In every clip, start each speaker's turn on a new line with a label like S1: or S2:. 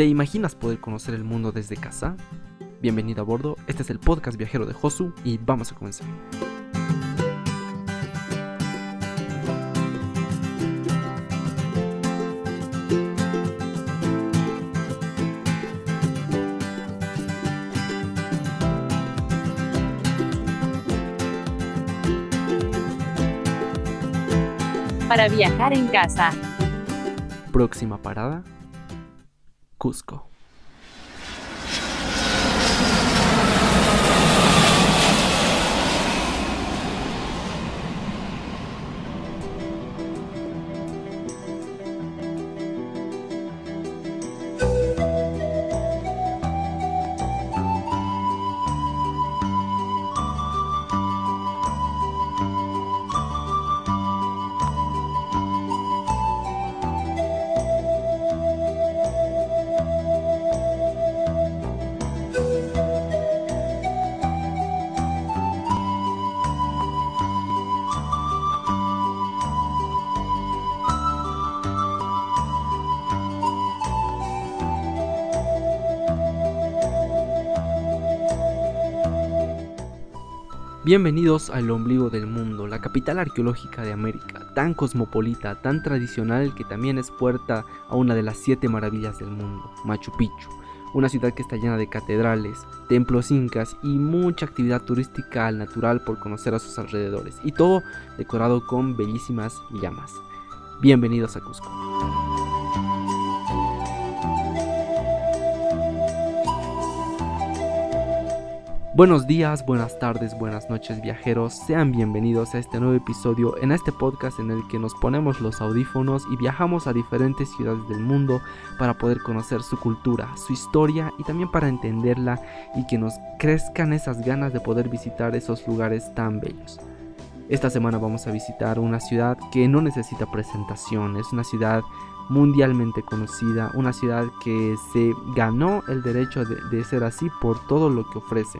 S1: ¿Te imaginas poder conocer el mundo desde casa? Bienvenido a bordo, este es el podcast viajero de Josu y vamos a comenzar.
S2: Para viajar en casa.
S1: Próxima parada, Cusco. Bienvenidos al ombligo del mundo, la capital arqueológica de América, tan cosmopolita, tan tradicional que también es puerta a una de las siete maravillas del mundo, Machu Picchu, una ciudad que está llena de catedrales, templos incas y mucha actividad turística al natural por conocer a sus alrededores, y todo decorado con bellísimas llamas. Bienvenidos a Cusco. Buenos días, buenas tardes, buenas noches viajeros, sean bienvenidos a este nuevo episodio en este podcast en el que nos ponemos los audífonos y viajamos a diferentes ciudades del mundo para poder conocer su cultura, su historia y también para entenderla y que nos crezcan esas ganas de poder visitar esos lugares tan bellos. Esta semana vamos a visitar una ciudad que no necesita presentación, es una ciudad mundialmente conocida, una ciudad que se ganó el derecho de, ser así por todo lo que ofrece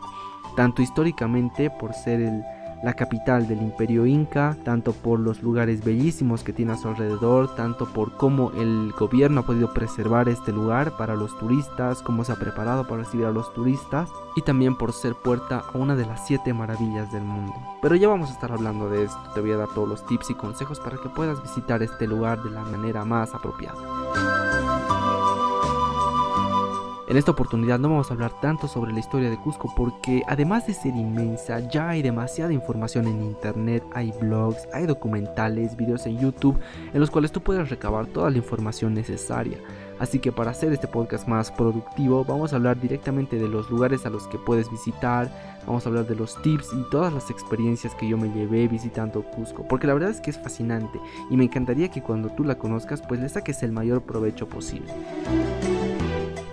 S1: tanto históricamente por ser la capital del imperio inca, tanto por los lugares bellísimos que tiene a su alrededor, tanto por cómo el gobierno ha podido preservar este lugar para los turistas, cómo se ha preparado para recibir a los turistas y también por ser puerta a una de las siete maravillas del mundo. Pero ya vamos a estar hablando de esto, te voy a dar todos los tips y consejos para que puedas visitar este lugar de la manera más apropiada. En esta oportunidad no vamos a hablar tanto sobre la historia de Cusco porque además de ser inmensa ya hay demasiada información en internet, hay blogs, hay documentales, videos en YouTube en los cuales tú puedes recabar toda la información necesaria. Así que para hacer este podcast más productivo vamos a hablar directamente de los lugares a los que puedes visitar, vamos a hablar de los tips y todas las experiencias que yo me llevé visitando Cusco, porque la verdad es que es fascinante y me encantaría que cuando tú la conozcas pues le saques el mayor provecho posible.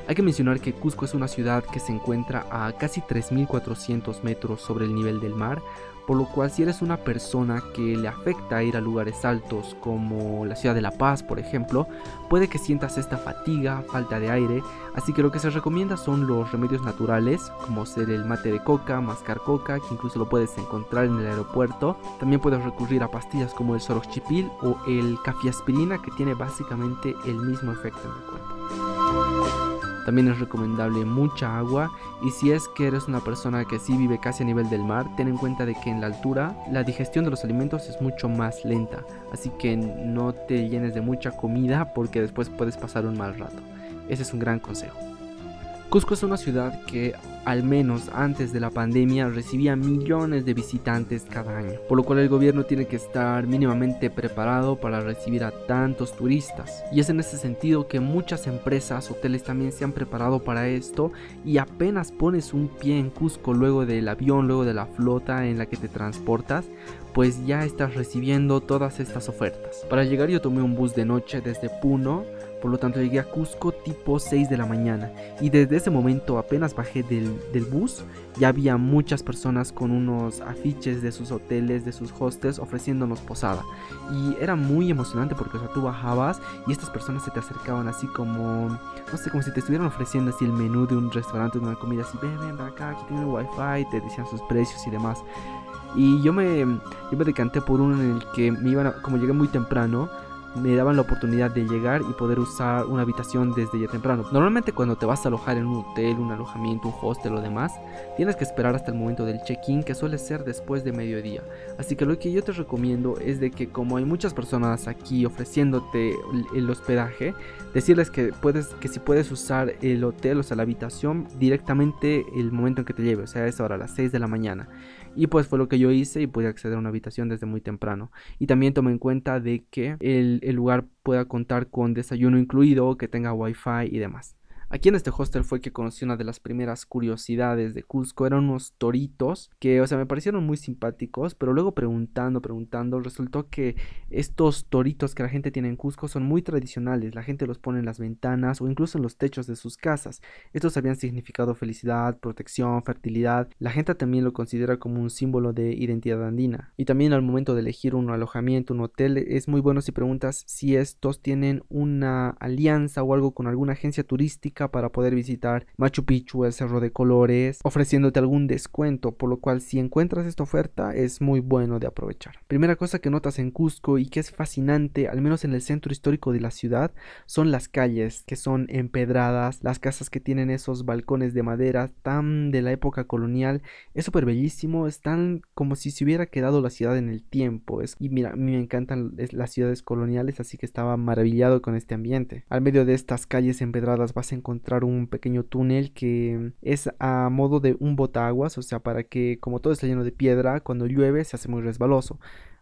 S1: Hay que mencionar que Cusco es una ciudad que se encuentra a casi 3.400 metros sobre el nivel del mar, por lo cual si eres una persona que le afecta ir a lugares altos como la ciudad de La Paz, por ejemplo, puede que sientas esta fatiga, falta de aire, así que lo que se recomienda son los remedios naturales, como ser el mate de coca, mascar coca, que incluso lo puedes encontrar en el aeropuerto. También puedes recurrir a pastillas como el soroxchipil o el cafiaspirina, que tiene básicamente el mismo efecto en el cuerpo. También es recomendable mucha agua y si es que eres una persona que sí vive casi a nivel del mar, ten en cuenta de que en la altura la digestión de los alimentos es mucho más lenta, así que no te llenes de mucha comida porque después puedes pasar un mal rato. Ese es un gran consejo. Cusco es una ciudad que, al menos antes de la pandemia, recibía millones de visitantes cada año, por lo cual el gobierno tiene que estar mínimamente preparado para recibir a tantos turistas. Y es en ese sentido que muchas empresas, hoteles también se han preparado para esto y apenas pones un pie en Cusco luego del avión, luego de la flota en la que te transportas, pues ya estás recibiendo todas estas ofertas. Para llegar yo tomé un bus de noche desde Puno, por lo tanto llegué a Cusco tipo 6 de la mañana. Y desde ese momento apenas bajé del, bus. Ya había muchas personas con unos afiches de sus hoteles, de sus hostels ofreciéndonos posada. Y era muy emocionante porque o sea, tú bajabas y estas personas se te acercaban así como, no sé, como si te estuvieran ofreciendo así el menú de un restaurante, de una comida así, ven, ven, ven acá, aquí tiene wifi, te decían sus precios y demás. Y yo me, yo me decanté por uno en el que me iban a, como llegué muy temprano, me daban la oportunidad de llegar y poder usar una habitación desde ya temprano. Normalmente cuando te vas a alojar en un hotel, un alojamiento, un hostel o demás, tienes que esperar hasta el momento del check-in que suele ser después de mediodía. Así que lo que yo te recomiendo es de que como hay muchas personas aquí ofreciéndote el hospedaje, decirles que puedes que si puedes usar el hotel, o sea, la habitación directamente el momento en que te lleve, o sea, es ahora a las 6 de la mañana. Y pues fue lo que yo hice y pude acceder a una habitación desde muy temprano. Y también tome en cuenta de que el, el lugar pueda contar con desayuno incluido, que tenga wifi y demás. Aquí en este hostel fue que conocí una de las primeras curiosidades de Cusco. Eran unos toritos que, o sea, me parecieron muy simpáticos, pero luego preguntando, preguntando, resultó que estos toritos que la gente tiene en Cusco son muy tradicionales. La gente los pone en las ventanas o incluso en los techos de sus casas. Estos habían significado felicidad, protección, fertilidad. La gente también lo considera como un símbolo de identidad andina. Y también al momento de elegir un alojamiento, un hotel, es muy bueno si preguntas si estos tienen una alianza o algo con alguna agencia turística para poder visitar Machu Picchu, el Cerro de Colores, ofreciéndote algún descuento, por lo cual si encuentras esta oferta es muy bueno de aprovechar. Primera cosa que notas en Cusco y que es fascinante, al menos en el centro histórico de la ciudad, son las calles que son empedradas, las casas que tienen esos balcones de madera tan de la época colonial, es súper bellísimo, están como si se hubiera quedado la ciudad en el tiempo, es, y mira, a mí me encantan las ciudades coloniales, así que estaba maravillado con este ambiente. Al medio de estas calles empedradas vas a encontrar encontrar un pequeño túnel que es a modo de un botaguas, o sea, para que como todo está lleno de piedra, cuando llueve se hace muy resbaloso.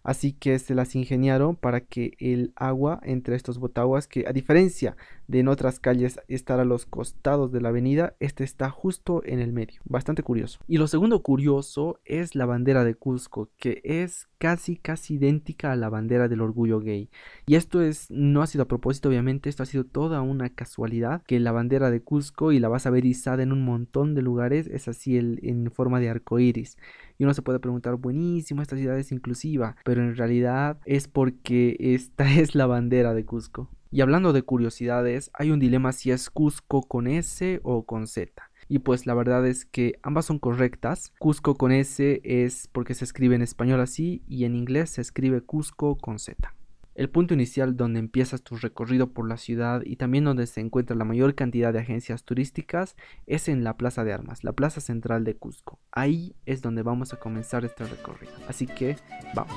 S1: Así que se las ingeniaron para que el agua entre estos botaguas, que a diferencia de en otras calles estar a los costados de la avenida, este está justo en el medio. Bastante curioso. Y lo segundo curioso es la bandera de Cusco, que es casi casi idéntica a la bandera del orgullo gay. Y esto es no ha sido a propósito, obviamente, esto ha sido toda una casualidad que la bandera de Cusco y la vas a ver izada en un montón de lugares es así el, en forma de arco iris. Y uno se puede preguntar, buenísimo, esta ciudad es inclusiva, pero en realidad es porque esta es la bandera de Cusco. Y hablando de curiosidades, hay un dilema si es Cusco con S o con Z. Y pues la verdad es que ambas son correctas. Cusco con S es porque se escribe en español así y en inglés se escribe Cusco con Z. El punto inicial donde empiezas tu recorrido por la ciudad y también donde se encuentra la mayor cantidad de agencias turísticas es en la Plaza de Armas, la plaza central de Cusco. Ahí es donde vamos a comenzar este recorrido. Así que vamos.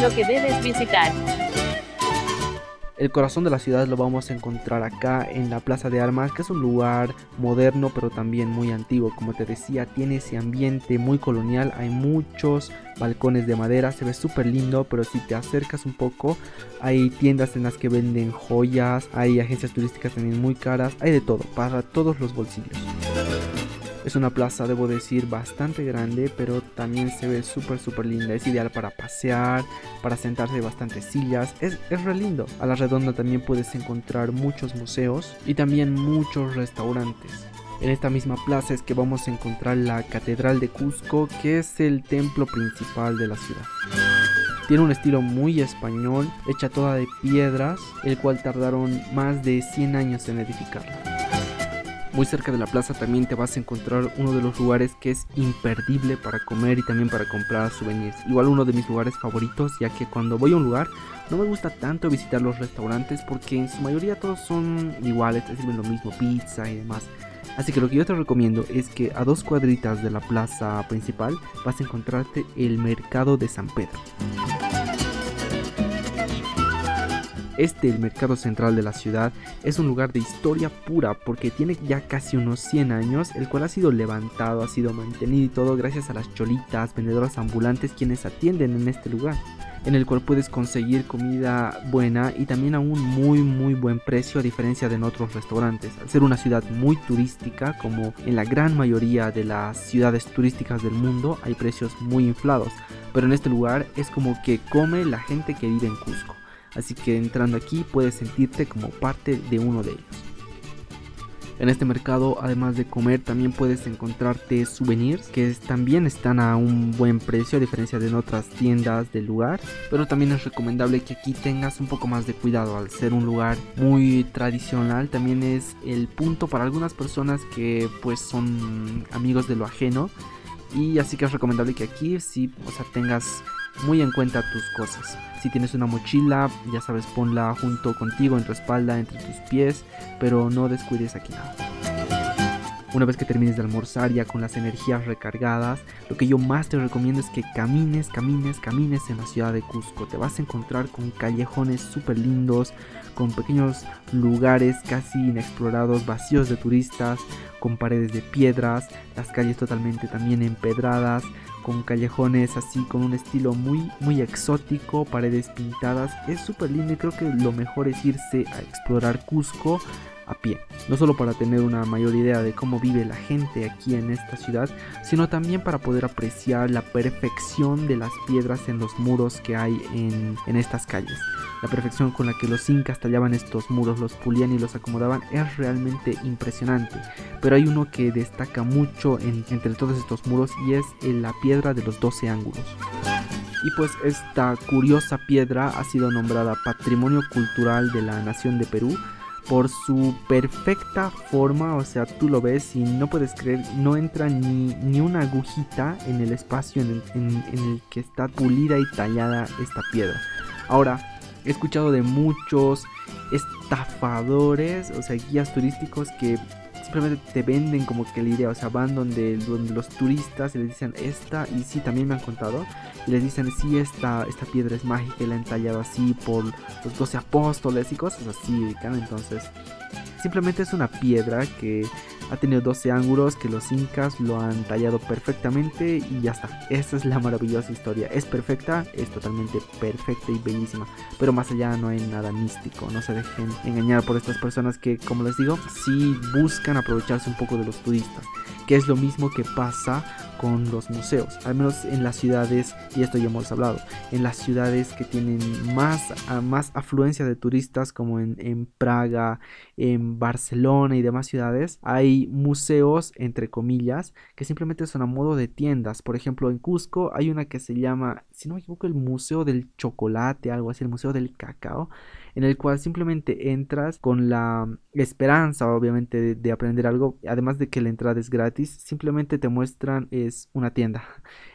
S2: Lo que debes visitar.
S1: El corazón de la ciudad lo vamos a encontrar acá en la Plaza de Armas, que es un lugar moderno pero también muy antiguo. Como te decía, tiene ese ambiente muy colonial, hay muchos balcones de madera, se ve súper lindo, pero si te acercas un poco, hay tiendas en las que venden joyas, hay agencias turísticas también muy caras, hay de todo, para todos los bolsillos. Es una plaza, debo decir, bastante grande, pero también se ve súper, súper linda. Es ideal para pasear, para sentarse bastantes sillas. Es, es re lindo. A la redonda también puedes encontrar muchos museos y también muchos restaurantes. En esta misma plaza es que vamos a encontrar la Catedral de Cusco, que es el templo principal de la ciudad. Tiene un estilo muy español, hecha toda de piedras, el cual tardaron más de 100 años en edificarla. Muy cerca de la plaza también te vas a encontrar uno de los lugares que es imperdible para comer y también para comprar souvenirs. Igual uno de mis lugares favoritos, ya que cuando voy a un lugar no me gusta tanto visitar los restaurantes porque en su mayoría todos son iguales, te sirven lo mismo, pizza y demás. Así que lo que yo te recomiendo es que a dos cuadritas de la plaza principal vas a encontrarte el mercado de San Pedro. Este, el mercado central de la ciudad, es un lugar de historia pura porque tiene ya casi unos 100 años, el cual ha sido levantado, ha sido mantenido y todo gracias a las cholitas, vendedoras ambulantes quienes atienden en este lugar en el cual puedes conseguir comida buena y también a un muy muy buen precio a diferencia de en otros restaurantes. Al ser una ciudad muy turística, como en la gran mayoría de las ciudades turísticas del mundo, hay precios muy inflados, pero en este lugar es como que come la gente que vive en Cusco así que entrando aquí puedes sentirte como parte de uno de ellos. En este mercado, además de comer, también puedes encontrarte souvenirs que también están a un buen precio a diferencia de en otras tiendas del lugar. Pero también es recomendable que aquí tengas un poco más de cuidado al ser un lugar muy tradicional. También es el punto para algunas personas que pues son amigos de lo ajeno. Y así que es recomendable que aquí sí, o sea, tengas muy en cuenta tus cosas. Si tienes una mochila, ya sabes, ponla junto contigo, en tu espalda, entre tus pies, pero no descuides aquí nada. Una vez que termines de almorzar ya con las energías recargadas, lo que yo más te recomiendo es que camines, camines, camines en la ciudad de Cusco. Te vas a encontrar con callejones súper lindos, con pequeños lugares casi inexplorados, vacíos de turistas, con paredes de piedras, las calles totalmente también empedradas, con callejones así con un estilo muy muy exótico, paredes pintadas, es súper lindo y creo que lo mejor es irse a explorar Cusco a pie, no solo para tener una mayor idea de cómo vive la gente aquí en esta ciudad, sino también para poder apreciar la perfección de las piedras en los muros que hay en, en estas calles. La perfección con la que los incas tallaban estos muros, los pulían y los acomodaban es realmente impresionante. Pero hay uno que destaca mucho entre todos estos muros y es la piedra de los 12 ángulos. Y pues esta curiosa piedra ha sido nombrada Patrimonio Cultural de la Nación de Perú por su perfecta forma, o sea, tú lo ves y no puedes creer, no entra ni, ni una agujita en el espacio en el que está pulida y tallada esta piedra. Ahora, He escuchado de muchos estafadores, o sea, guías turísticos que simplemente te venden como que la idea, o sea, van donde, donde los turistas y les dicen esta, y sí, también me han contado, y les dicen, sí, esta, esta piedra es mágica y la han tallado así por los 12 apóstoles y cosas así, entonces, simplemente es una piedra que ha tenido 12 ángulos que los incas lo han tallado perfectamente y ya está. Esta es la maravillosa historia. Es perfecta, es totalmente perfecta y bellísima. Pero más allá no hay nada místico. No se dejen engañar por estas personas que, como les digo, sí buscan aprovecharse un poco de los turistas. Que es lo mismo que pasa con los museos, al menos en las ciudades, y esto ya hemos hablado, en las ciudades que tienen más, más afluencia de turistas como en, en Praga, en Barcelona y demás ciudades, hay museos, entre comillas, que simplemente son a modo de tiendas. Por ejemplo, en Cusco hay una que se llama, si no me equivoco, el Museo del Chocolate, algo así, el Museo del Cacao en el cual simplemente entras con la esperanza obviamente de, aprender algo, además de que la entrada es gratis, simplemente te muestran es una tienda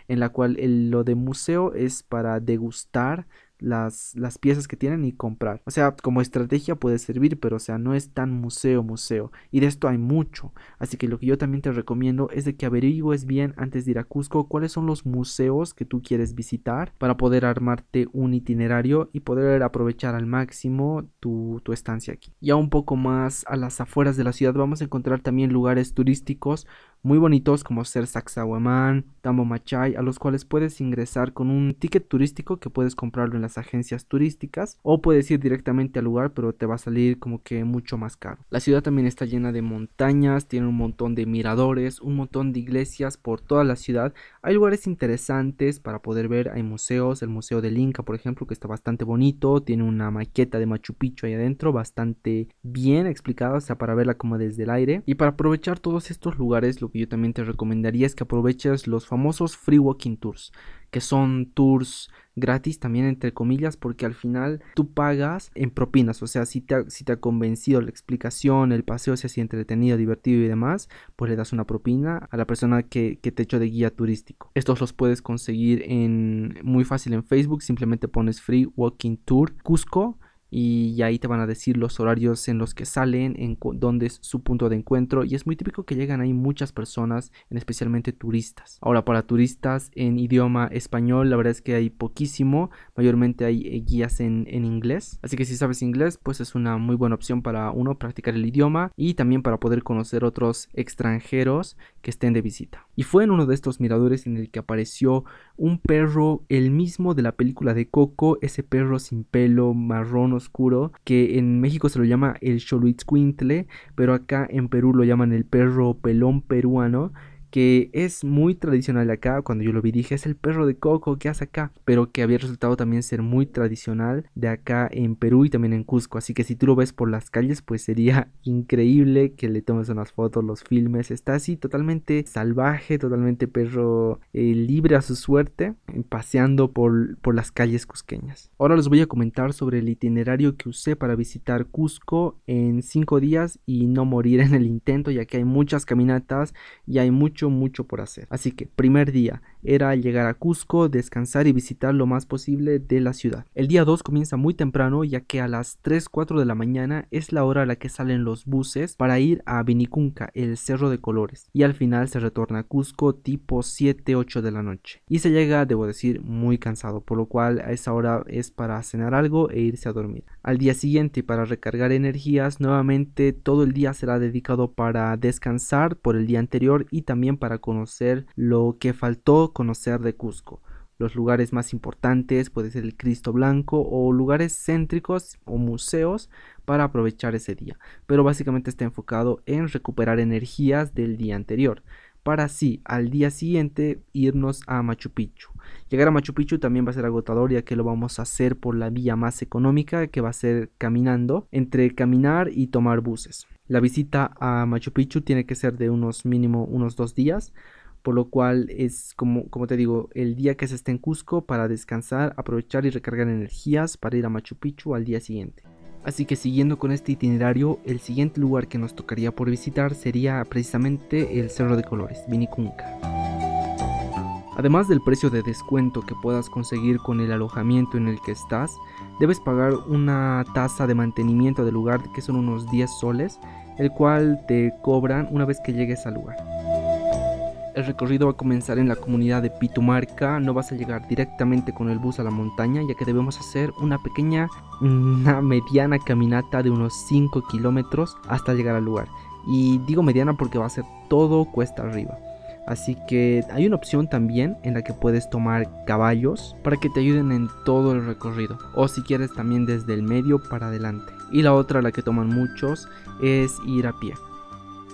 S1: en la cual lo de museo es para degustar las, las piezas que tienen y comprar. O sea, como estrategia puede servir, pero o sea, no es tan museo, museo. Y de esto hay mucho. Así que lo que yo también te recomiendo es de que averigües bien antes de ir a Cusco cuáles son los museos que tú quieres visitar para poder armarte un itinerario y poder aprovechar al máximo tu, tu estancia aquí. Ya un poco más a las afueras de la ciudad vamos a encontrar también lugares turísticos muy bonitos como ser Sacsayhuamán, Tambo Machay, a los cuales puedes ingresar con un ticket turístico que puedes comprarlo en agencias turísticas o puedes ir directamente al lugar pero te va a salir como que mucho más caro. La ciudad también está llena de montañas, tiene un montón de miradores, un montón de iglesias por toda la ciudad. Hay lugares interesantes para poder ver, hay museos, el Museo del Inca por ejemplo que está bastante bonito, tiene una maqueta de Machu Picchu ahí adentro bastante bien explicada, o sea para verla como desde el aire y para aprovechar todos estos lugares que yo también te recomendaría es que aproveches los famosos free walking tours, que son tours gratis también entre comillas porque al final tú pagas en propinas, o sea, si te ha, si te ha convencido la explicación, el paseo se así entretenido, divertido y demás, pues le das una propina a la persona que, que te echó de guía turístico. Estos los puedes conseguir en muy fácil en Facebook, simplemente pones Free Walking Tour Cusco y ahí te van a decir los horarios en los que salen, en dónde es su punto de encuentro y es muy típico que llegan ahí muchas personas, en especialmente turistas. Ahora para turistas en idioma español la verdad es que hay poquísimo, mayormente hay eh, guías en, en inglés, así que si sabes inglés pues es una muy buena opción para uno practicar el idioma y también para poder conocer otros extranjeros que estén de visita. Y fue en uno de estos miradores en el que apareció un perro, el mismo de la película de Coco, ese perro sin pelo, marrón oscuro, que en México se lo llama el Xoloitzcuintle, pero acá en Perú lo llaman el perro pelón peruano, que es muy tradicional acá. Cuando yo lo vi dije, es el perro de coco que hace acá, pero que había resultado también ser muy tradicional de acá en Perú y también en Cusco. Así que si tú lo ves por las calles, pues sería increíble que le tomes unas fotos, los filmes. Está así totalmente salvaje, totalmente perro eh, libre a su suerte, paseando por, por las calles cusqueñas. Ahora les voy a comentar sobre el itinerario que usé para visitar Cusco en 5 días y no morir en el intento, ya que hay muchas caminatas y hay mucho por hacer. Así que, primer día era llegar a Cusco, descansar y visitar lo más posible de la ciudad. El día 2 comienza muy temprano, ya que a las 3, 4 de la mañana es la hora a la que salen los buses para ir a Vinicunca, el Cerro de Colores. Y al final se retorna a Cusco tipo 7, 8 de la noche. Y se llega, debo decir, muy cansado, por lo cual a esa hora es para cenar algo e irse a dormir. Al día siguiente, para recargar energías, nuevamente todo el día será dedicado para descansar por el día anterior y también para conocer lo que faltó conocer de Cusco. Los lugares más importantes puede ser el Cristo Blanco o lugares céntricos o museos para aprovechar ese día. Pero básicamente está enfocado en recuperar energías del día anterior para así al día siguiente irnos a Machu Picchu. Llegar a Machu Picchu también va a ser agotador ya que lo vamos a hacer por la vía más económica que va a ser caminando, entre caminar y tomar buses. La visita a Machu Picchu tiene que ser de unos mínimo unos dos días, por lo cual es como, como te digo, el día que se esté en Cusco para descansar, aprovechar y recargar energías para ir a Machu Picchu al día siguiente. Así que siguiendo con este itinerario, el siguiente lugar que nos tocaría por visitar sería precisamente el Cerro de Colores, Vinicunca. Además del precio de descuento que puedas conseguir con el alojamiento en el que estás, debes pagar una tasa de mantenimiento del lugar que son unos 10 soles el cual te cobran una vez que llegues al lugar. El recorrido va a comenzar en la comunidad de Pitumarca, no vas a llegar directamente con el bus a la montaña, ya que debemos hacer una pequeña, una mediana caminata de unos 5 kilómetros hasta llegar al lugar. Y digo mediana porque va a ser todo cuesta arriba. Así que hay una opción también en la que puedes tomar caballos para que te ayuden en todo el recorrido. O si quieres también desde el medio para adelante. Y la otra, la que toman muchos, es ir a pie.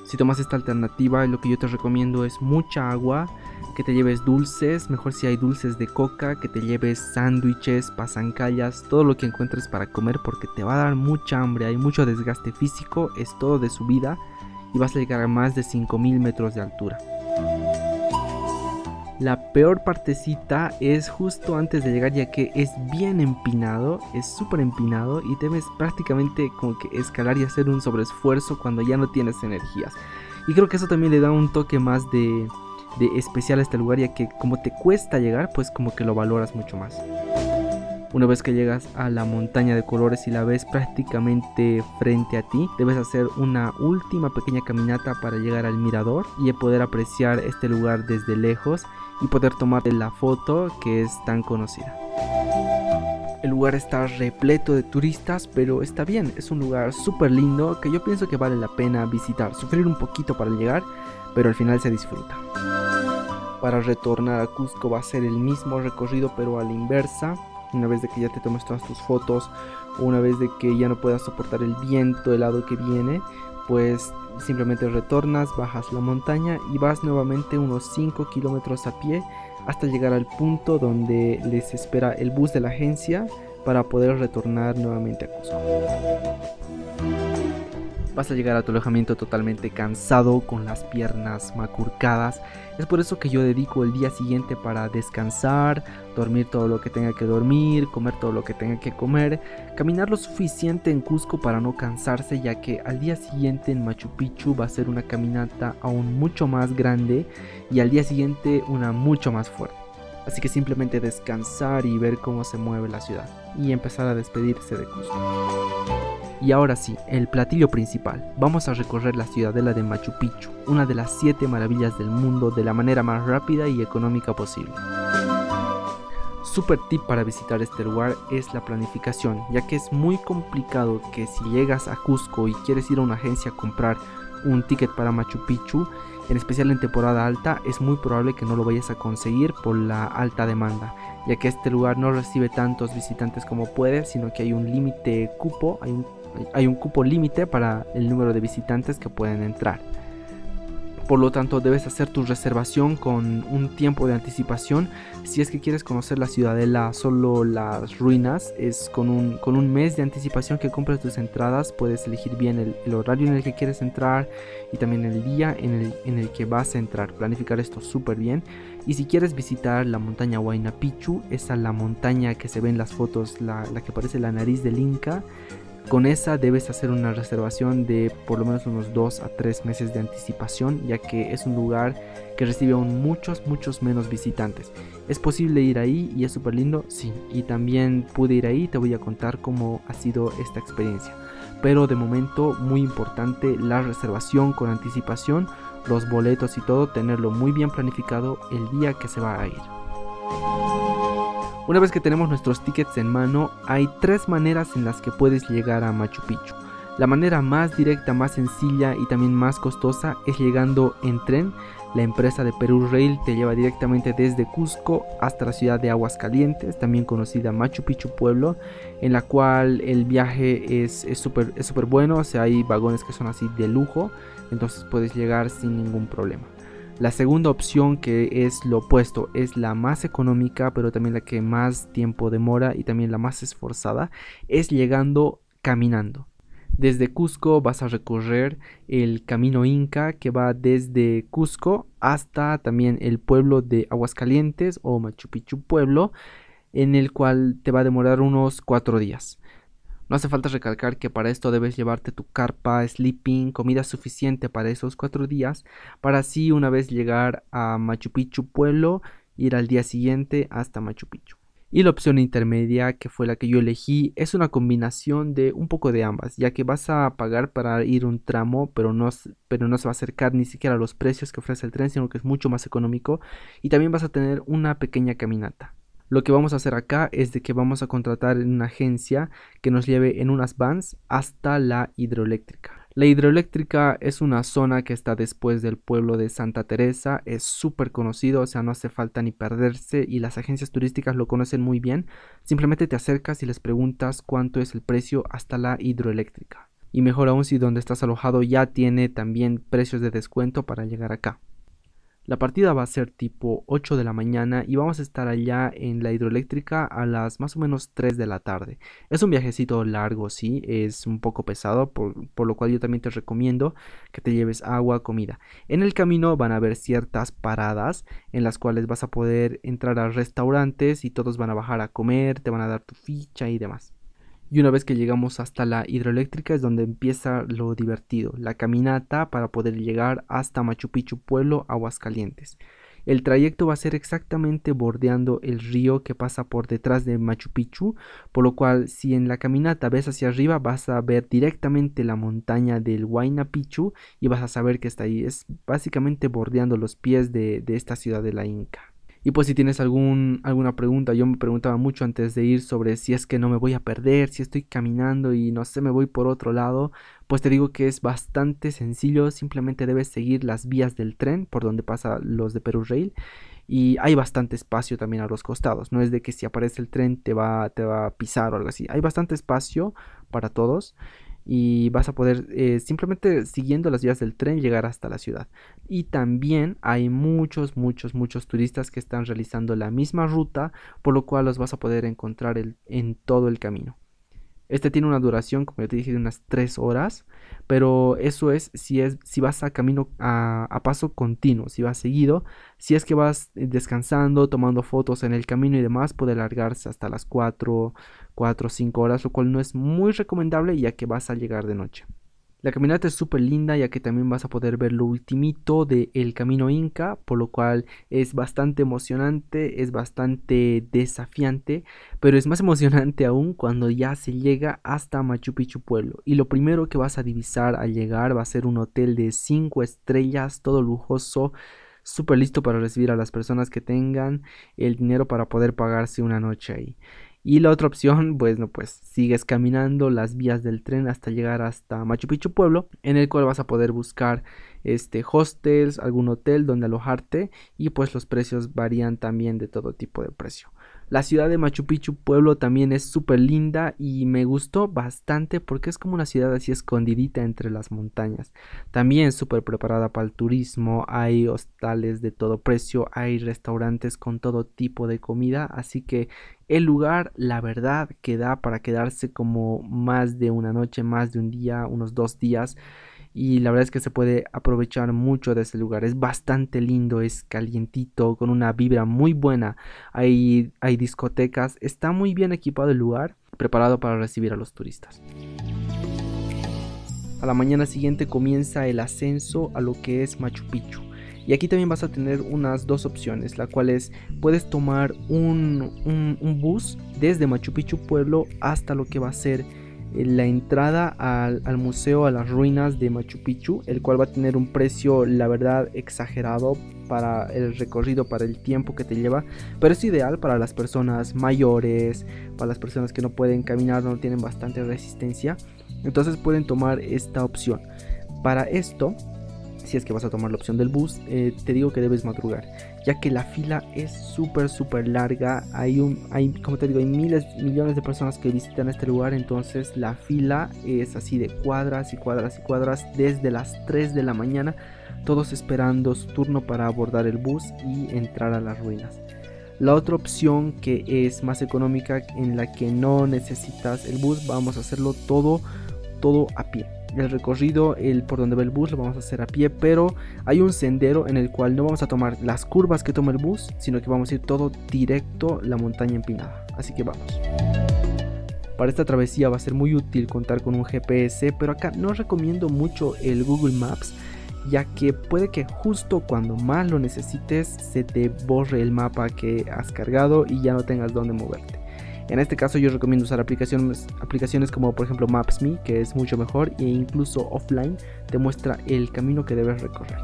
S1: Si tomas esta alternativa, lo que yo te recomiendo es mucha agua, que te lleves dulces, mejor si hay dulces de coca, que te lleves sándwiches, pasancallas, todo lo que encuentres para comer porque te va a dar mucha hambre, hay mucho desgaste físico, es todo de subida y vas a llegar a más de 5000 metros de altura. La peor partecita es justo antes de llegar ya que es bien empinado, es súper empinado y debes prácticamente como que escalar y hacer un sobreesfuerzo cuando ya no tienes energías. Y creo que eso también le da un toque más de, de especial a este lugar ya que como te cuesta llegar pues como que lo valoras mucho más. Una vez que llegas a la montaña de colores y la ves prácticamente frente a ti, debes hacer una última pequeña caminata para llegar al mirador y poder apreciar este lugar desde lejos y poder tomar la foto que es tan conocida. El lugar está repleto de turistas, pero está bien, es un lugar súper lindo que yo pienso que vale la pena visitar, sufrir un poquito para llegar, pero al final se disfruta. Para retornar a Cusco va a ser el mismo recorrido pero a la inversa, una vez de que ya te tomes todas tus fotos una vez de que ya no puedas soportar el viento helado que viene, pues simplemente retornas, bajas la montaña y vas nuevamente unos 5 kilómetros a pie hasta llegar al punto donde les espera el bus de la agencia para poder retornar nuevamente a Cusco. Vas a llegar a tu alojamiento totalmente cansado, con las piernas macurcadas. Es por eso que yo dedico el día siguiente para descansar, dormir todo lo que tenga que dormir, comer todo lo que tenga que comer, caminar lo suficiente en Cusco para no cansarse, ya que al día siguiente en Machu Picchu va a ser una caminata aún mucho más grande y al día siguiente una mucho más fuerte. Así que simplemente descansar y ver cómo se mueve la ciudad y empezar a despedirse de Cusco. Y ahora sí, el platillo principal. Vamos a recorrer la ciudadela de Machu Picchu, una de las 7 maravillas del mundo de la manera más rápida y económica posible. Super tip para visitar este lugar es la planificación, ya que es muy complicado que si llegas a Cusco y quieres ir a una agencia a comprar un ticket para Machu Picchu, en especial en temporada alta, es muy probable que no lo vayas a conseguir por la alta demanda, ya que este lugar no recibe tantos visitantes como puede, sino que hay un límite cupo, hay un hay un cupo límite para el número de visitantes que pueden entrar. por lo tanto debes hacer tu reservación con un tiempo de anticipación. Si es que quieres conocer la ciudadela, solo las ruinas, es con un, con un mes de anticipación que compras tus entradas, puedes elegir bien el, horario en el que quieres entrar y también el día en el, en el que vas a entrar, planificar esto súper bien. Y si quieres visitar la montaña Huayna Picchu, esa la montaña que se ve en las fotos, la, la que parece la nariz del Inca, con esa debes hacer una reservación de por lo menos unos 2 a 3 meses de anticipación, ya que es un lugar que recibe aún muchos, muchos menos visitantes. ¿Es posible ir ahí y es súper lindo? Sí, y también pude ir ahí te voy a contar cómo ha sido esta experiencia. Pero de momento, muy importante, la reservación con anticipación, los boletos y todo, tenerlo muy bien planificado el día que se va a ir. Una vez que tenemos nuestros tickets en mano, hay tres maneras en las que puedes llegar a Machu Picchu. La manera más directa, más sencilla y también más costosa es llegando en tren. La empresa de Perú Rail te lleva directamente desde Cusco hasta la ciudad de Aguascalientes, también conocida Machu Picchu Pueblo, en la cual el viaje es súper es super bueno, o sea, hay vagones que son así de lujo, entonces puedes llegar sin ningún problema. La segunda opción que es lo opuesto, es la más económica, pero también la que más tiempo demora y también la más esforzada, es llegando caminando. Desde Cusco vas a recorrer el camino Inca que va desde Cusco hasta también el pueblo de Aguascalientes o Machu Picchu pueblo, en el cual te va a demorar unos cuatro días. No hace falta recalcar que para esto debes llevarte tu carpa, sleeping, comida suficiente para esos cuatro días, para así una vez llegar a Machu Picchu pueblo, ir al día siguiente hasta Machu Picchu. Y la opción intermedia, que fue la que yo elegí, es una combinación de un poco de ambas, ya que vas a pagar para ir un tramo, pero no, pero no se va a acercar ni siquiera a los precios que ofrece el tren, sino que es mucho más económico, y también vas a tener una pequeña caminata. Lo que vamos a hacer acá es de que vamos a contratar en una agencia que nos lleve en unas vans hasta la hidroeléctrica. La hidroeléctrica es una zona que está después del pueblo de Santa Teresa, es súper conocido, o sea, no hace falta ni perderse y las agencias turísticas lo conocen muy bien. Simplemente te acercas y les preguntas cuánto es el precio hasta la hidroeléctrica. Y mejor aún si donde estás alojado ya tiene también precios de descuento para llegar acá. La partida va a ser tipo 8 de la mañana y vamos a estar allá en la hidroeléctrica a las más o menos 3 de la tarde. Es un viajecito largo, sí, es un poco pesado, por, lo cual yo también te recomiendo que te lleves agua, comida. En el camino van a haber ciertas paradas en las cuales vas a poder entrar a restaurantes y todos van a bajar a comer, te van a dar tu ficha y demás. Y una vez que llegamos hasta la hidroeléctrica es donde empieza lo divertido, la caminata para poder llegar hasta Machu Picchu Pueblo, Aguascalientes. El trayecto va a ser exactamente bordeando el río que pasa por detrás de Machu Picchu, por lo cual si en la caminata ves hacia arriba vas a ver directamente la montaña del Huayna Picchu y vas a saber que está ahí. Es básicamente bordeando los pies de, de esta ciudad de la Inca. Y pues si tienes algún, alguna pregunta, yo me preguntaba mucho antes de ir sobre si es que no me voy a perder, si estoy caminando y no sé, me voy por otro lado, pues te digo que es bastante sencillo, simplemente debes seguir las vías del tren por donde pasa los de Perú Rail y hay bastante espacio también a los costados, no es de que si aparece el tren te va, te va a pisar o algo así, hay bastante espacio para todos y vas a poder eh, simplemente siguiendo las vías del tren llegar hasta la ciudad. Y también hay muchos, muchos, muchos turistas que están realizando la misma ruta, por lo cual los vas a poder encontrar en todo el camino. Este tiene una duración, como ya te dije, de unas 3 horas, pero eso es si, es, si vas a camino a, paso continuo, si vas seguido, si es que vas descansando, tomando fotos en el camino y demás, puede alargarse hasta las 4, 4 o 5 horas, lo cual no es muy recomendable ya que vas a llegar de noche. La caminata es súper linda ya que también vas a poder ver lo ultimito del el camino inca, por lo cual es bastante emocionante, es bastante desafiante, pero es más emocionante aún cuando ya se llega hasta Machu Picchu pueblo. Y lo primero que vas a divisar al llegar va a ser un hotel de 5 estrellas, todo lujoso, súper listo para recibir a las personas que tengan el dinero para poder pagarse una noche ahí. Y la otra opción, bueno, pues sigues caminando las vías del tren hasta llegar hasta Machu Picchu Pueblo, en el cual vas a poder buscar este hostels, algún hotel donde alojarte y pues los precios varían también de todo tipo de precio. La ciudad de Machu Picchu pueblo también es súper linda y me gustó bastante porque es como una ciudad así escondidita entre las montañas. También súper preparada para el turismo, hay hostales de todo precio, hay restaurantes con todo tipo de comida, así que el lugar la verdad que da para quedarse como más de una noche, más de un día, unos dos días y la verdad es que se puede aprovechar mucho de ese lugar. Es bastante lindo, es calientito, con una vibra muy buena. Hay, hay discotecas, está muy bien equipado el lugar, preparado para recibir a los turistas. A la mañana siguiente comienza el ascenso a lo que es Machu Picchu. Y aquí también vas a tener unas dos opciones, la cual es puedes tomar un, un, un bus desde Machu Picchu pueblo hasta lo que va a ser la entrada al, museo, a las ruinas de Machu Picchu, el cual va a tener un precio, la verdad, exagerado para el recorrido, para el tiempo que te lleva, pero es ideal para las personas mayores, para las personas que no pueden caminar, no tienen bastante resistencia, entonces pueden tomar esta opción. Para esto si es que vas a tomar la opción del bus, eh, te digo que debes madrugar, ya que la fila es súper, súper larga. Hay, un, hay, como te digo, hay miles, millones de personas que visitan este lugar, entonces la fila es así de cuadras y cuadras y cuadras desde las 3 de la mañana, todos esperando su turno para abordar el bus y entrar a las ruinas. La otra opción que es más económica, en la que no necesitas el bus, vamos a hacerlo todo, todo a pie el recorrido, el por donde va el bus, lo vamos a hacer a pie, pero hay un sendero en el cual no vamos a tomar las curvas que toma el bus, sino que vamos a ir todo directo la montaña empinada. Así que vamos. Para esta travesía va a ser muy útil contar con un GPS, pero acá no recomiendo mucho el Google Maps, ya que puede que justo cuando más lo necesites se te borre el mapa que has cargado y ya no tengas dónde moverte. En este caso yo recomiendo usar aplicaciones, como por ejemplo Maps.me, que es mucho mejor e incluso offline te muestra el camino que debes recorrer.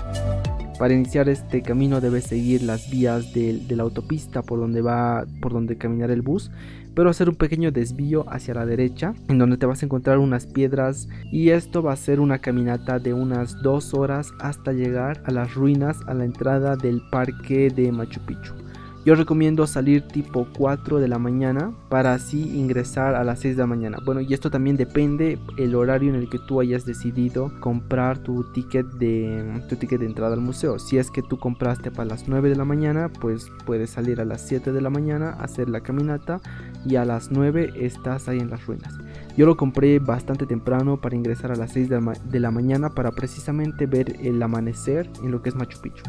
S1: Para iniciar este camino debes seguir las vías de, la autopista por donde va, por donde caminar el bus, pero hacer un pequeño desvío hacia la derecha, en donde te vas a encontrar unas piedras y esto va a ser una caminata de unas dos horas hasta llegar a las ruinas a la entrada del parque de Machu Picchu. Yo recomiendo salir tipo 4 de la mañana para así ingresar a las 6 de la mañana. Bueno, y esto también depende el horario en el que tú hayas decidido comprar tu ticket de tu ticket de entrada al museo. Si es que tú compraste para las 9 de la mañana, pues puedes salir a las 7 de la mañana, hacer la caminata y a las 9 estás ahí en las ruinas. Yo lo compré bastante temprano para ingresar a las 6 de la mañana para precisamente ver el amanecer en lo que es Machu Picchu.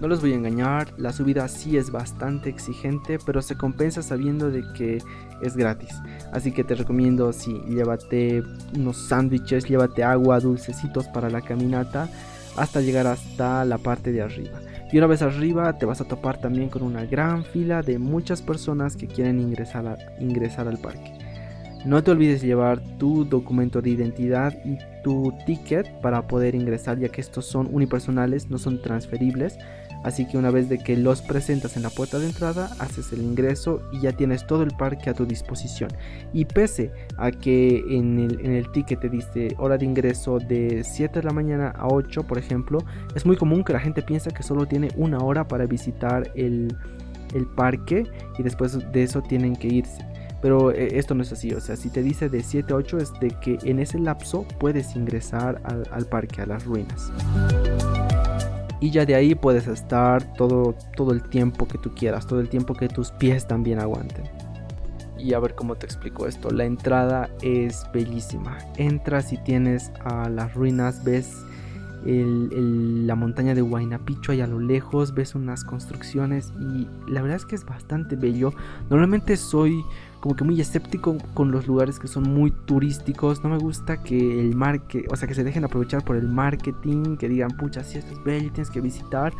S1: No les voy a engañar, la subida sí es bastante exigente, pero se compensa sabiendo de que es gratis. Así que te recomiendo, sí, llévate unos sándwiches, llévate agua, dulcecitos para la caminata, hasta llegar hasta la parte de arriba. Y una vez arriba te vas a topar también con una gran fila de muchas personas que quieren ingresar, ingresar al parque. No te olvides llevar tu documento de identidad y tu ticket para poder ingresar ya que estos son unipersonales, no son transferibles Así que una vez de que los presentas en la puerta de entrada, haces el ingreso y ya tienes todo el parque a tu disposición. Y pese a que en el, ticket te dice hora de ingreso de 7 de la mañana a 8, por ejemplo, es muy común que la gente piensa que solo tiene una hora para visitar el, parque y después de eso tienen que irse. Pero eh, esto no es así, o sea, si te dice de 7 a 8 es de que en ese lapso puedes ingresar al parque, a las ruinas y ya de ahí puedes estar todo, todo el tiempo que tú quieras, todo el tiempo que tus pies también aguanten. Y a ver cómo te explico esto. La entrada es bellísima. Entras y tienes a las ruinas, ves la montaña de Huayna Picchu ahí a lo lejos, ves unas construcciones y la verdad es que es bastante bello. Normalmente soy como que muy escéptico con los lugares que son muy turísticos. No me gusta que el marque, o sea, que se dejen aprovechar por el marketing, que digan, pucha, si esto es bello, tienes que visitar.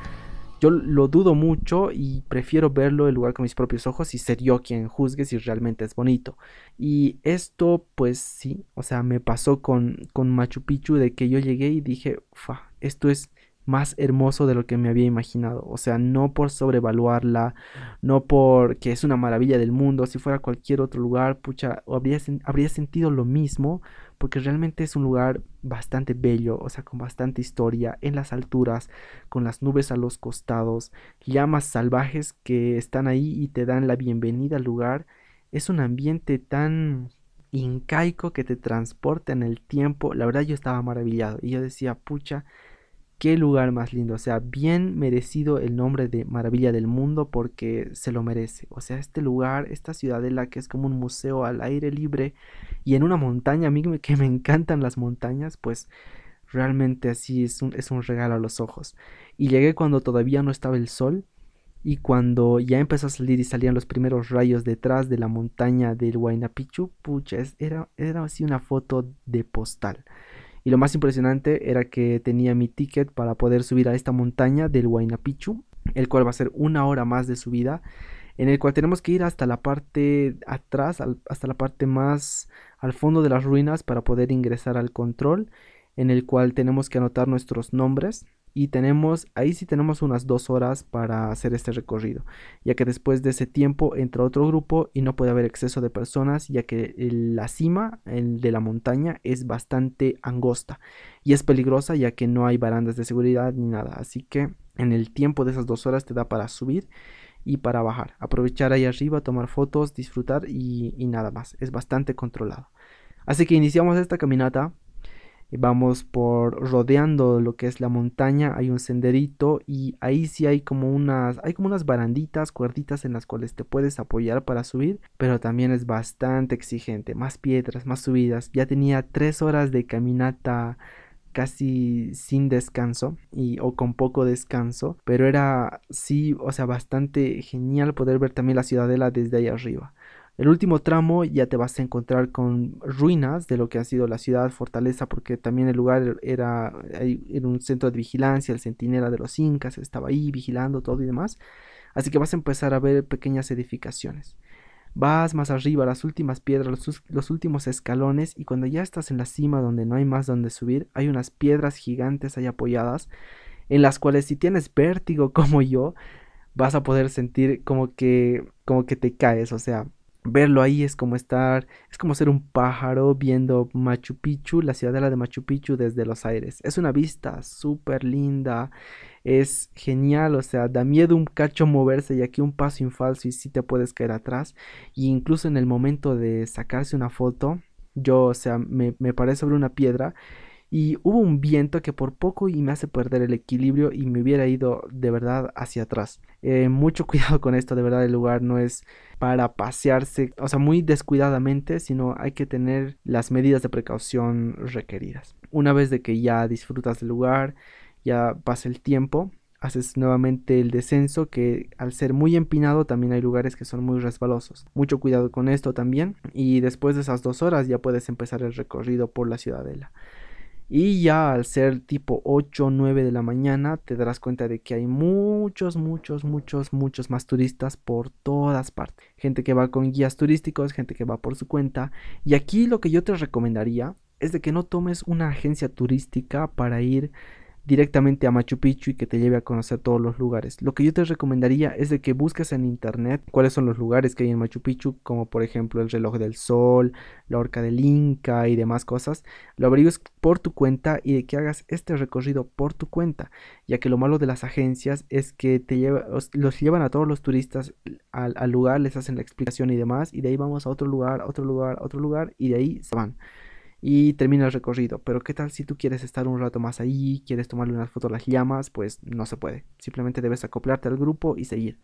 S1: Yo lo dudo mucho y prefiero verlo el lugar con mis propios ojos y ser yo quien juzgue si realmente es bonito. Y esto, pues sí, o sea, me pasó con, con Machu Picchu de que yo llegué y dije, fa, esto es más hermoso de lo que me había imaginado. O sea, no por sobrevaluarla, no porque es una maravilla del mundo. Si fuera cualquier otro lugar, pucha, habría, habría sentido lo mismo, porque realmente es un lugar bastante bello, o sea, con bastante historia, en las alturas, con las nubes a los costados, llamas salvajes que están ahí y te dan la bienvenida al lugar. Es un ambiente tan incaico que te transporta en el tiempo. La verdad yo estaba maravillado y yo decía, pucha, qué lugar más lindo. O sea, bien merecido el nombre de Maravilla del Mundo porque se lo merece. O sea, este lugar, esta ciudadela que es como un museo al aire libre y en una montaña, a mí que me encantan las montañas, pues realmente así es un, es un regalo a los ojos. Y llegué cuando todavía no estaba el sol y cuando ya empezó a salir y salían los primeros rayos detrás de la montaña del Huayna Picchu, pucha, era, era así una foto de postal. Y lo más impresionante era que tenía mi ticket para poder subir a esta montaña del Huayna Picchu, el cual va a ser una hora más de subida, en el cual tenemos que ir hasta la parte atrás, hasta la parte más al fondo de las ruinas para poder ingresar al control, en el cual tenemos que anotar nuestros nombres y tenemos, ahí sí tenemos unas dos horas para hacer este recorrido, ya que después de ese tiempo entra otro grupo y no puede haber exceso de personas, ya que la cima de la montaña es bastante angosta y es peligrosa, ya que no hay barandas de seguridad ni nada, así que en el tiempo de esas dos horas te da para subir y para bajar, aprovechar ahí arriba, tomar fotos, disfrutar y, y nada más, es bastante controlado. Así que iniciamos esta caminata vamos por rodeando lo que es la montaña, hay un senderito y ahí sí hay como unas, hay como unas baranditas, cuerditas en las cuales te puedes apoyar para subir, pero también es bastante exigente, más piedras, más subidas. Ya tenía tres horas de caminata casi sin descanso y o con poco descanso, pero era sí, o sea, bastante genial poder ver también la ciudadela desde ahí arriba. El último tramo ya te vas a encontrar con ruinas de lo que ha sido la ciudad fortaleza, porque también el lugar era, era un centro de vigilancia, el centinela de los incas estaba ahí vigilando todo y demás. Así que vas a empezar a ver pequeñas edificaciones. Vas más arriba, las últimas piedras, los, los, últimos escalones, y cuando ya estás en la cima donde no hay más donde subir, hay unas piedras gigantes ahí apoyadas, en las cuales si tienes vértigo como yo, vas a poder sentir como que, como que te caes, o sea, verlo ahí es como estar, es como ser un pájaro viendo Machu Picchu, la ciudadela de Machu Picchu desde los aires. Es una vista súper linda, es genial, o sea, da miedo un cacho moverse y aquí un paso infalso y si te puedes caer atrás. Y incluso en el momento de sacarse una foto, yo, o sea, me, me paré sobre una piedra y hubo un viento que por poco y me hace perder el equilibrio y me hubiera ido de verdad hacia atrás. Eh, mucho cuidado con esto, de verdad el lugar no es para pasearse, o sea, muy descuidadamente, sino hay que tener las medidas de precaución requeridas. Una vez de que ya disfrutas del lugar, ya pasa el tiempo, haces nuevamente el descenso que al ser muy empinado también hay lugares que son muy resbalosos. Mucho cuidado con esto también y después de esas dos horas ya puedes empezar el recorrido por la ciudadela. Y ya al ser tipo 8 o 9 de la mañana te darás cuenta de que hay muchos, muchos, muchos, muchos más turistas por todas partes. Gente que va con guías turísticos, gente que va por su cuenta. Y aquí lo que yo te recomendaría es de que no tomes una agencia turística para ir directamente a Machu Picchu y que te lleve a conocer todos los lugares. Lo que yo te recomendaría es de que busques en internet cuáles son los lugares que hay en Machu Picchu, como por ejemplo el reloj del sol, la horca del Inca y demás cosas. Lo averigues por tu cuenta y de que hagas este recorrido por tu cuenta, ya que lo malo de las agencias es que te lleva, los llevan a todos los turistas al, al lugar, les hacen la explicación y demás, y de ahí vamos a otro lugar, otro lugar, otro lugar, y de ahí se van y termina el recorrido. Pero ¿qué tal si tú quieres estar un rato más ahí, quieres tomarle unas fotos a las llamas? Pues no se puede. Simplemente debes acoplarte al grupo y seguir.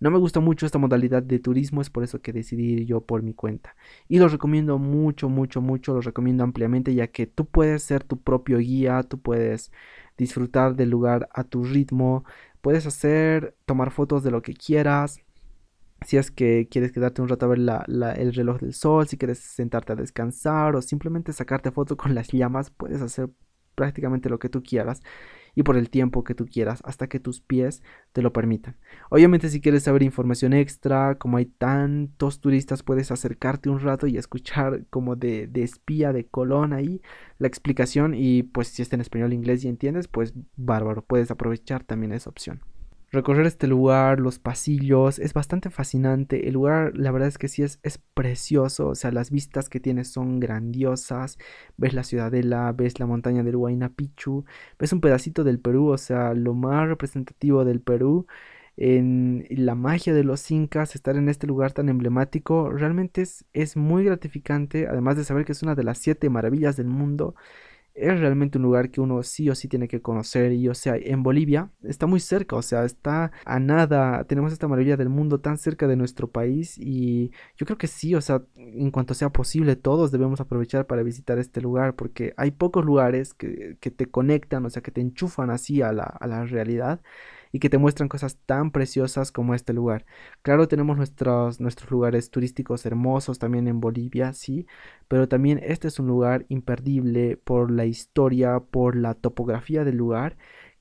S1: No me gusta mucho esta modalidad de turismo, es por eso que decidí ir yo por mi cuenta. Y lo recomiendo mucho, mucho, mucho, lo recomiendo ampliamente, ya que tú puedes ser tu propio guía, tú puedes disfrutar del lugar a tu ritmo, puedes hacer, tomar fotos de lo que quieras, si es que quieres quedarte un rato a ver el reloj del sol, si quieres sentarte a descansar o simplemente sacarte foto con las llamas, puedes hacer prácticamente lo que tú quieras. y por el tiempo que tú quieras hasta que tus pies te lo permitan. Obviamente si quieres saber información extra, como hay tantos turistas, puedes acercarte un rato y escuchar como de, de espía de Colón ahí la explicación y pues si está en español, inglés y entiendes, pues bárbaro, puedes aprovechar también esa opción. Recorrer este lugar, los pasillos, es bastante fascinante. El lugar, la verdad es que sí es, es precioso. O sea, las vistas que tienes son grandiosas. Ves la ciudadela, ves la montaña del Huayna Picchu, ves un pedacito del Perú, o sea, lo más representativo del Perú. En la magia de los incas, estar en este lugar tan emblemático, realmente es, es muy gratificante. Además de saber que es una de las siete maravillas del mundo es realmente un lugar que uno sí o sí tiene que conocer y o sea, en Bolivia está muy cerca, o sea, está a nada, tenemos esta maravilla del mundo tan cerca de nuestro país y yo creo que sí, o sea, en cuanto sea posible, todos debemos aprovechar para visitar este lugar porque hay pocos lugares que, que te conectan, o sea, que te enchufan así a la, a la realidad y que te muestran cosas tan preciosas como este lugar. Claro, tenemos nuestros, nuestros lugares turísticos hermosos también en Bolivia, sí, pero también este es un lugar imperdible por la historia, por la topografía del lugar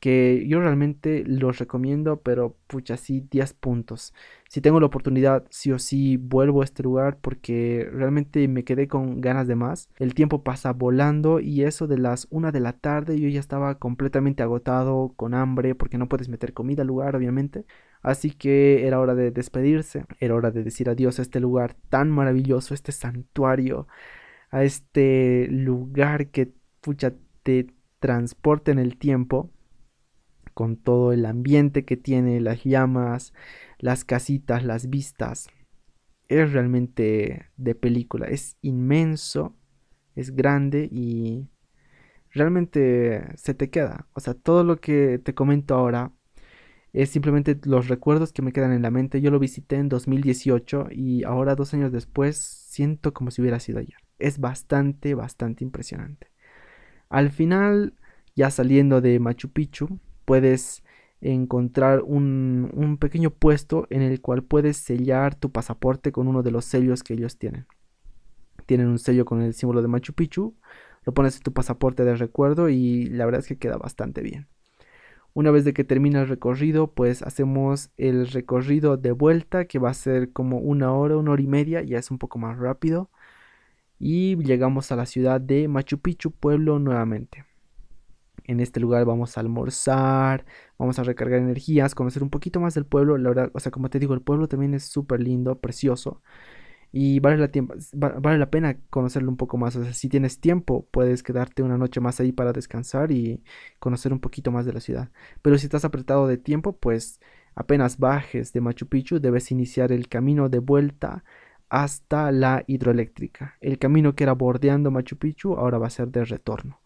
S1: que yo realmente los recomiendo, pero pucha, sí, 10 puntos. Si tengo la oportunidad, sí o sí vuelvo a este lugar porque realmente me quedé con ganas de más. El tiempo pasa volando y eso de las 1 de la tarde yo ya estaba completamente agotado, con hambre, porque no puedes meter comida al lugar, obviamente. Así que era hora de despedirse, era hora de decir adiós a este lugar tan maravilloso, este santuario, a este lugar que, pucha, te transporta en el tiempo con todo el ambiente que tiene, las llamas, las casitas, las vistas. Es realmente de película, es inmenso, es grande y realmente se te queda. O sea, todo lo que te comento ahora es simplemente los recuerdos que me quedan en la mente. Yo lo visité en 2018 y ahora dos años después siento como si hubiera sido ayer. Es bastante, bastante impresionante. Al final, ya saliendo de Machu Picchu, puedes encontrar un, pequeño puesto en el cual puedes sellar tu pasaporte con uno de los sellos que ellos tienen. Tienen un sello con el símbolo de Machu Picchu, lo pones en tu pasaporte de recuerdo y la verdad es que queda bastante bien. Una vez de que termina el recorrido, pues hacemos el recorrido de vuelta que va a ser como una hora, una hora y media, ya es un poco más rápido. Y llegamos a la ciudad de Machu Picchu, pueblo nuevamente en este lugar vamos a almorzar, vamos a recargar energías, conocer un poquito más del pueblo. La verdad, o sea, como te digo, el pueblo también es súper lindo, precioso. Y vale la, pena conocerlo un poco más. O sea, si tienes tiempo, puedes quedarte una noche más ahí para descansar y conocer un poquito más de la ciudad. Pero si estás apretado de tiempo, pues apenas bajes de Machu Picchu, debes iniciar el camino de vuelta hasta la hidroeléctrica. El camino que era bordeando Machu Picchu ahora va a ser de retorno.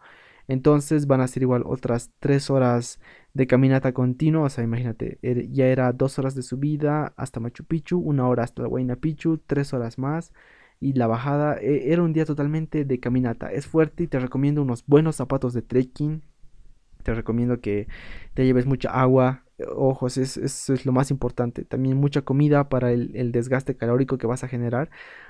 S1: Entonces van a ser igual otras tres horas de caminata continua. O sea, imagínate, er, ya era dos horas de subida hasta Machu Picchu, una hora hasta Huayna Picchu, tres horas más. Y la bajada e, era un día totalmente de caminata. Es fuerte y te recomiendo unos buenos zapatos de trekking. Te recomiendo que te lleves mucha agua, ojos, eso es, lo más importante. También mucha comida para el, desgaste calórico que vas a generar.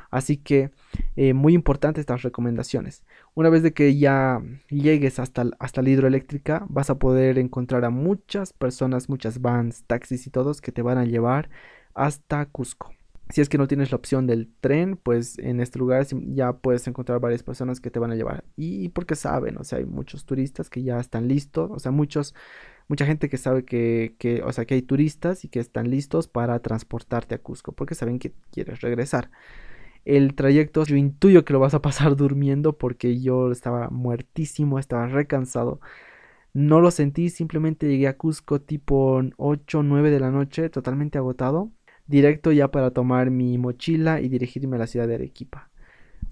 S1: Así que eh, muy importante estas recomendaciones. Una vez de que ya llegues hasta, hasta la hidroeléctrica, vas a poder encontrar a muchas personas, muchas vans, taxis y todos que te van a llevar hasta Cusco. Si es que no tienes la opción del tren, pues en este lugar ya puedes encontrar varias personas que te van a llevar. Y porque saben, o sea, hay muchos turistas que ya están listos, o sea, muchos mucha gente que sabe que, que, o sea, que hay turistas y que están listos para transportarte a Cusco porque saben que quieres regresar. El trayecto yo intuyo que lo vas a pasar durmiendo porque yo estaba muertísimo, estaba recansado. No lo sentí, simplemente llegué a Cusco tipo 8 o 9 de la noche, totalmente agotado. Directo ya para tomar mi mochila y dirigirme a la ciudad de Arequipa.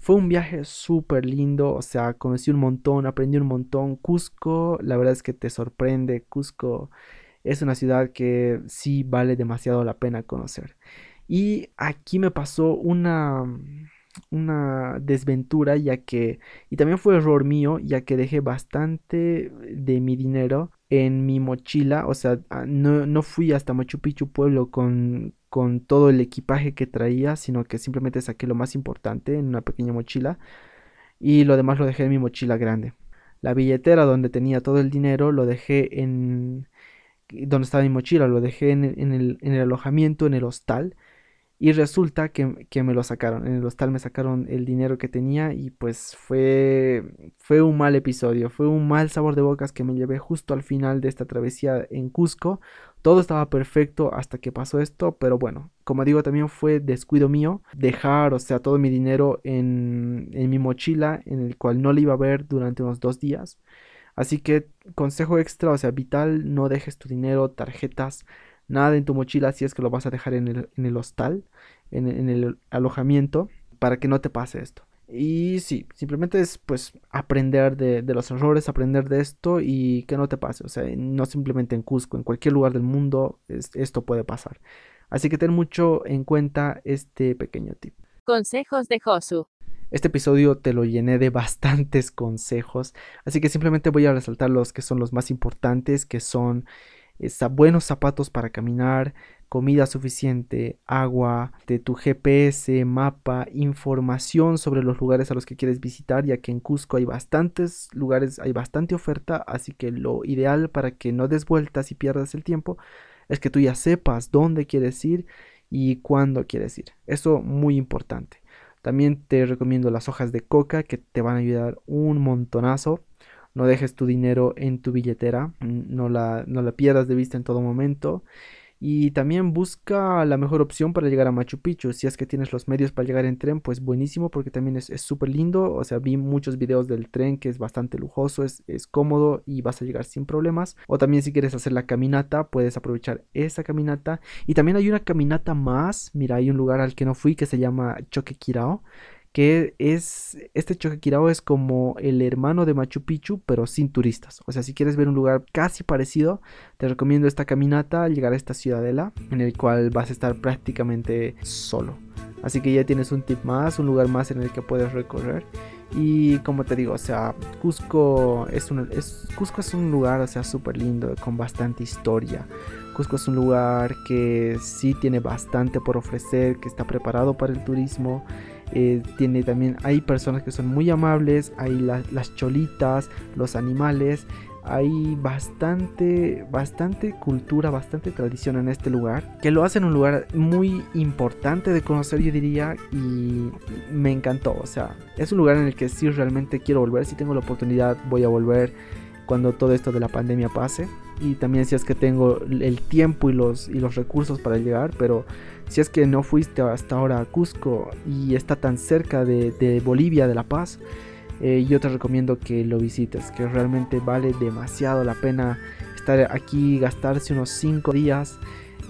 S1: Fue un viaje súper lindo, o sea, conocí un montón, aprendí un montón. Cusco, la verdad es que te sorprende. Cusco es una ciudad que sí vale demasiado la pena conocer. Y aquí me pasó una, una desventura, ya que, y también fue error mío, ya que dejé bastante de mi dinero en mi mochila, o sea, ah, no, no fui hasta Machu Picchu pueblo con, con todo el equipaje que traía, sino que simplemente saqué lo más importante en una pequeña mochila y lo demás lo dejé en mi mochila grande. La billetera donde tenía todo el dinero lo dejé en... donde estaba mi mochila, lo dejé en, el, en el alojamiento, en el hostal y resulta que, me lo sacaron. En el hostal me sacaron el dinero que tenía y pues fue, fue un mal episodio. Fue un mal sabor de bocas que me llevé justo al final de esta travesía en Cusco. Todo estaba perfecto hasta que pasó esto, pero bueno, como digo, también fue descuido mío dejar, o sea, todo mi dinero en, en mi mochila, en el cual no le iba a ver durante unos dos días. Así que consejo extra, o sea, vital, no dejes tu dinero, tarjetas, nada en tu mochila si es que lo vas a dejar en el, en el hostal, en, el alojamiento, para que no te pase esto. Y sí, simplemente es pues aprender de, los errores, aprender de esto y que no te pase. O sea, no simplemente en Cusco, en cualquier lugar del mundo esto puede pasar. Así que ten mucho en cuenta este pequeño tip.
S2: Consejos de Josu.
S1: Este episodio te lo llené de bastantes consejos, así que simplemente voy a resaltar los que son los más importantes, que son buenos zapatos para caminar, comida suficiente, agua, de tu GPS, mapa, información sobre los lugares a los que quieres visitar, ya que en Cusco hay bastantes lugares, hay bastante oferta, así que lo ideal para que no des vueltas y pierdas el tiempo es que tú ya sepas dónde quieres ir y cuándo quieres ir. Eso muy importante. También te recomiendo las hojas de coca que te van a ayudar un montonazo no dejes tu dinero en tu billetera, no la, no la pierdas de vista en todo momento. Y también busca la mejor opción para llegar a Machu Picchu. Si es que tienes los medios para llegar en tren, pues buenísimo porque también es súper lindo. O sea, vi muchos videos del tren que es bastante lujoso, es, es, cómodo y vas a llegar sin problemas. O también si quieres hacer la caminata, puedes aprovechar esa caminata. Y también hay una caminata más. Mira, hay un lugar al que no fui que se llama Choquequirao que es, este Choquequirao es como el hermano de Machu Picchu, pero sin turistas. O sea, si quieres ver un lugar casi parecido, te recomiendo esta caminata, llegar a esta ciudadela, en el cual vas a estar prácticamente solo. Así que ya tienes un tip más, un lugar más en el que puedes recorrer. Y como te digo, o sea, Cusco es un, es, Cusco es un lugar, o sea, súper lindo, con bastante historia. Cusco es un lugar que sí tiene bastante por ofrecer, que está preparado para el turismo eh, tiene también, hay personas que son muy amables, hay las cholitas, los animales, hay bastante, bastante cultura, bastante tradición en este lugar, que lo hacen un lugar muy importante de conocer, yo diría, y me encantó. O sea, es un lugar en el que sí realmente quiero volver. Si tengo la oportunidad, voy a volver cuando todo esto de la pandemia pase. Y también si es que tengo el tiempo y los, y los recursos para llegar, pero si es que no fuiste hasta ahora a Cusco y está tan cerca de, Bolivia, de La Paz, eh, yo te recomiendo que lo visites, que realmente vale demasiado la pena estar aquí, gastarse unos 5 días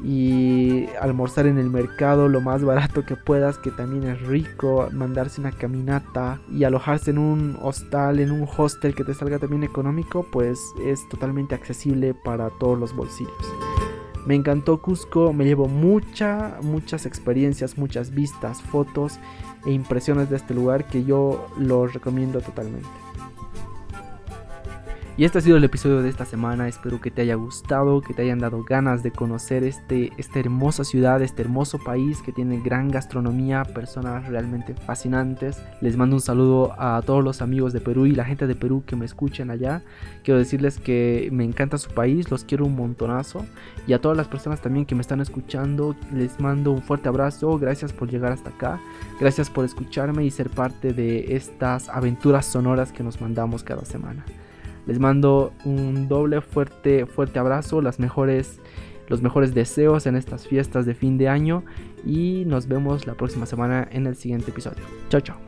S1: y almorzar en el mercado lo más barato que puedas, que también es rico, mandarse una caminata y alojarse en un hostal, en un hostel que te salga también económico, pues es totalmente accesible para todos los bolsillos. Me encantó Cusco, me llevo muchas, muchas experiencias, muchas vistas, fotos e impresiones de este lugar que yo lo recomiendo totalmente. Y este ha sido el episodio de esta semana. Espero que te haya gustado, que te hayan dado ganas de conocer este, esta hermosa ciudad, este hermoso país que tiene gran gastronomía, personas realmente fascinantes. Les mando un saludo a todos los amigos de Perú y la gente de Perú que me escuchan allá. Quiero decirles que me encanta su país, los quiero un montonazo. Y a todas las personas también que me están escuchando, les mando un fuerte abrazo. Gracias por llegar hasta acá. Gracias por escucharme y ser parte de estas aventuras sonoras que nos mandamos cada semana. Les mando un doble fuerte, fuerte abrazo, las mejores, los mejores deseos en estas fiestas de fin de año y nos vemos la próxima semana en el siguiente episodio. Chao, chao.